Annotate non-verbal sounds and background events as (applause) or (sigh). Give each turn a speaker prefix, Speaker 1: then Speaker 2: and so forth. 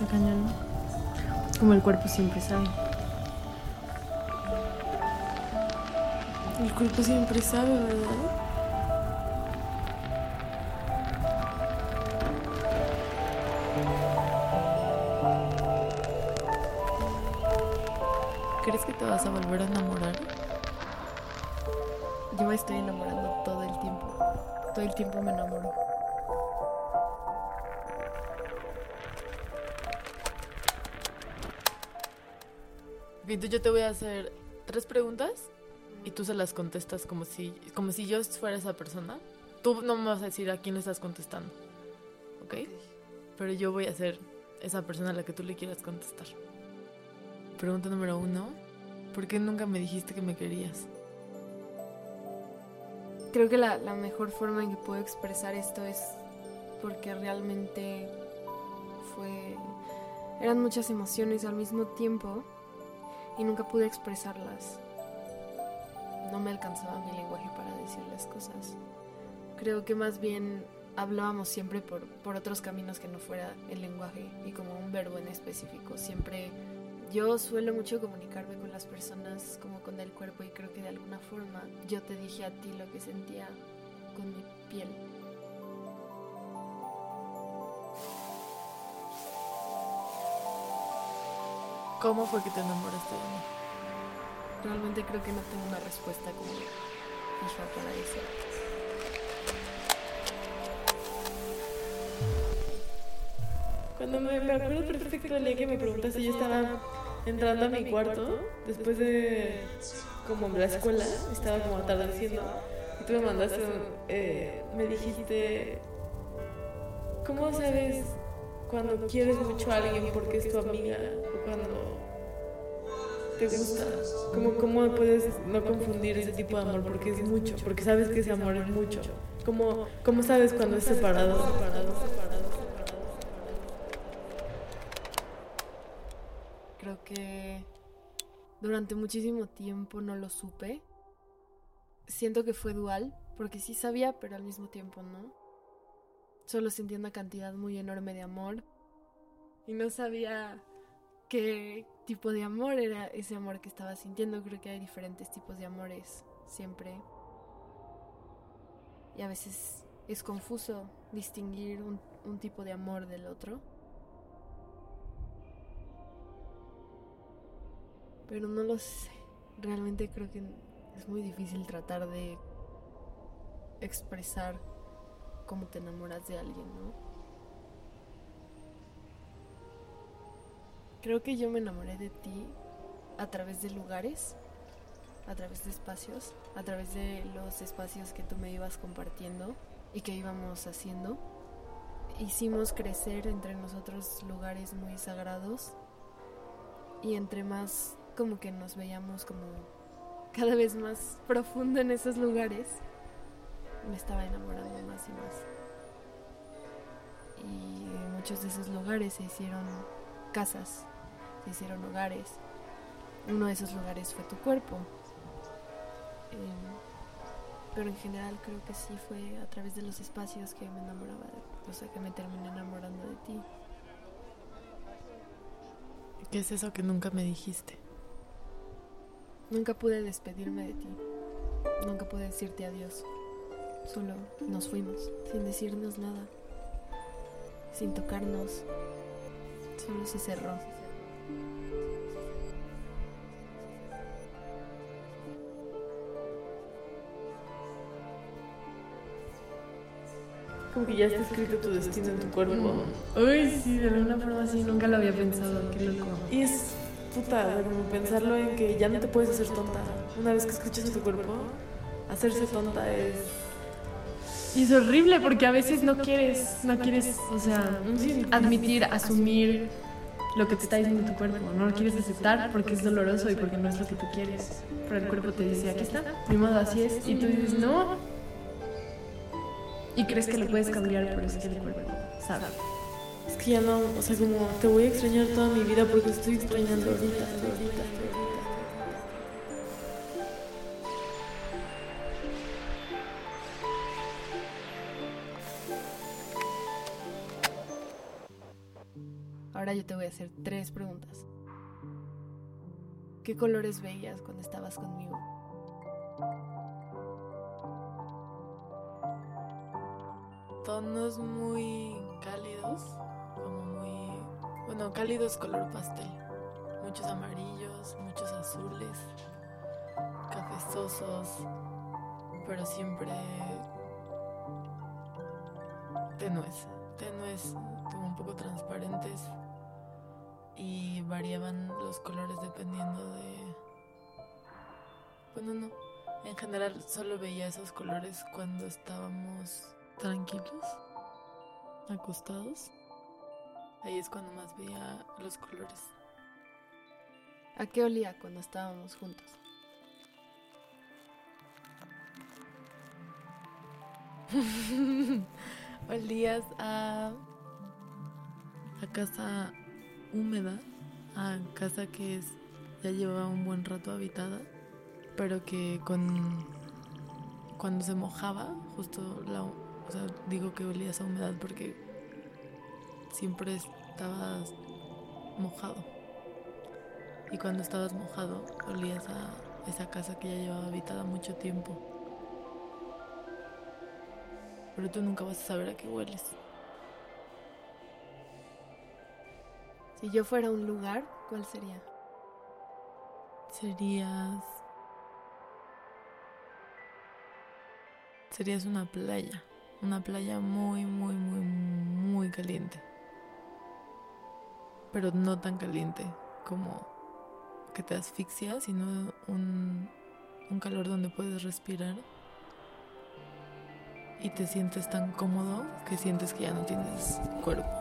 Speaker 1: Está cañón. Como el cuerpo siempre sabe.
Speaker 2: El cuerpo siempre sabe, ¿verdad? ¿Crees que te vas a volver a enamorar?
Speaker 1: Yo me estoy enamorando todo el tiempo. Todo el tiempo me enamoro.
Speaker 2: Bien, yo te voy a hacer tres preguntas y tú se las contestas como si, como si yo fuera esa persona. Tú no me vas a decir a quién le estás contestando. ¿Ok? Pero yo voy a ser esa persona a la que tú le quieras contestar. Pregunta número uno. ¿Por qué nunca me dijiste que me querías?
Speaker 1: Creo que la, la mejor forma en que puedo expresar esto es porque realmente fue... Eran muchas emociones al mismo tiempo y nunca pude expresarlas. No me alcanzaba mi lenguaje para decir las cosas. Creo que más bien hablábamos siempre por, por otros caminos que no fuera el lenguaje y como un verbo en específico. Siempre yo suelo mucho comunicarme con las personas como con el cuerpo y creo que de alguna forma yo te dije a ti lo que sentía con mi piel.
Speaker 2: ¿Cómo fue que te enamoraste de mí?
Speaker 1: Realmente creo que no tengo una respuesta como fija para eso.
Speaker 2: Cuando me, me acuerdo perfecto el día que me preguntaste, yo estaba entrando a mi cuarto después de como la escuela, estaba como atardeciendo y tú me mandaste, eh, me dijiste, ¿cómo sabes cuando quieres mucho a alguien porque es tu amiga o cuando te gusta? ¿Cómo, ¿Cómo puedes no confundir ese tipo de amor porque es mucho? Porque sabes que ese amor es mucho. ¿Cómo, cómo sabes cuando es separado, separado, separado?
Speaker 1: Creo que durante muchísimo tiempo no lo supe. Siento que fue dual, porque sí sabía, pero al mismo tiempo no. Solo sentía una cantidad muy enorme de amor y no sabía qué tipo de amor era ese amor que estaba sintiendo. Creo que hay diferentes tipos de amores siempre. Y a veces es confuso distinguir un, un tipo de amor del otro. Pero no lo sé. Realmente creo que es muy difícil tratar de expresar cómo te enamoras de alguien, ¿no? Creo que yo me enamoré de ti a través de lugares, a través de espacios, a través de los espacios que tú me ibas compartiendo y que íbamos haciendo. Hicimos crecer entre nosotros lugares muy sagrados y entre más como que nos veíamos como cada vez más profundo en esos lugares, me estaba enamorando más y más. Y muchos de esos lugares se hicieron casas, se hicieron hogares. Uno de esos lugares fue tu cuerpo. Eh, pero en general creo que sí fue a través de los espacios que me enamoraba, de, o sea, que me terminé enamorando de ti.
Speaker 2: ¿Qué es eso que nunca me dijiste?
Speaker 1: Nunca pude despedirme de ti. Nunca pude decirte adiós. Solo nos fuimos, sin decirnos nada. Sin tocarnos. Solo se cerró.
Speaker 2: Como que ya está escrito tu destino en tu cuerpo.
Speaker 1: Uy, sí, de alguna forma así, nunca lo había pensado. Qué loco.
Speaker 2: Y es puta, como pensarlo en que ya no te puedes hacer tonta. Una vez que escuchas a tu cuerpo, hacerse tonta es.
Speaker 1: Y es horrible porque a veces no quieres, no quieres, o sea, admitir, asumir lo que te está diciendo tu cuerpo. No lo quieres aceptar porque es doloroso y porque no es lo que tú quieres. Pero el cuerpo te dice, aquí está, mi modo así es. Y tú dices, no. Y crees que lo puedes cambiar, pero es que el cuerpo sabe.
Speaker 2: Es que ya no, o sea, como te voy a extrañar toda mi vida porque estoy extrañando ahorita, ahorita, ahorita.
Speaker 1: Ahora yo te voy a hacer tres preguntas. ¿Qué colores veías cuando estabas conmigo?
Speaker 2: Tonos muy cálidos, como muy, bueno, cálidos color pastel. Muchos amarillos, muchos azules, cafezosos, pero siempre tenues, tenues, como un poco transparentes y variaban los colores dependiendo de... Bueno, no, en general solo veía esos colores cuando estábamos tranquilos, acostados. Ahí es cuando más veía los colores.
Speaker 1: ¿A qué olía cuando estábamos juntos? (laughs)
Speaker 2: Olías a, a casa húmeda, a casa que es, ya llevaba un buen rato habitada, pero que con cuando se mojaba, justo la, digo que olías a humedad porque siempre estabas mojado. Y cuando estabas mojado, olías a esa casa que ya llevaba habitada mucho tiempo. Pero tú nunca vas a saber a qué hueles.
Speaker 1: Si yo fuera un lugar, ¿cuál sería?
Speaker 2: Serías... Serías una playa. Una playa muy, muy, muy, muy caliente. Pero no tan caliente como que te asfixia, sino un, un calor donde puedes respirar y te sientes tan cómodo que sientes que ya no tienes cuerpo.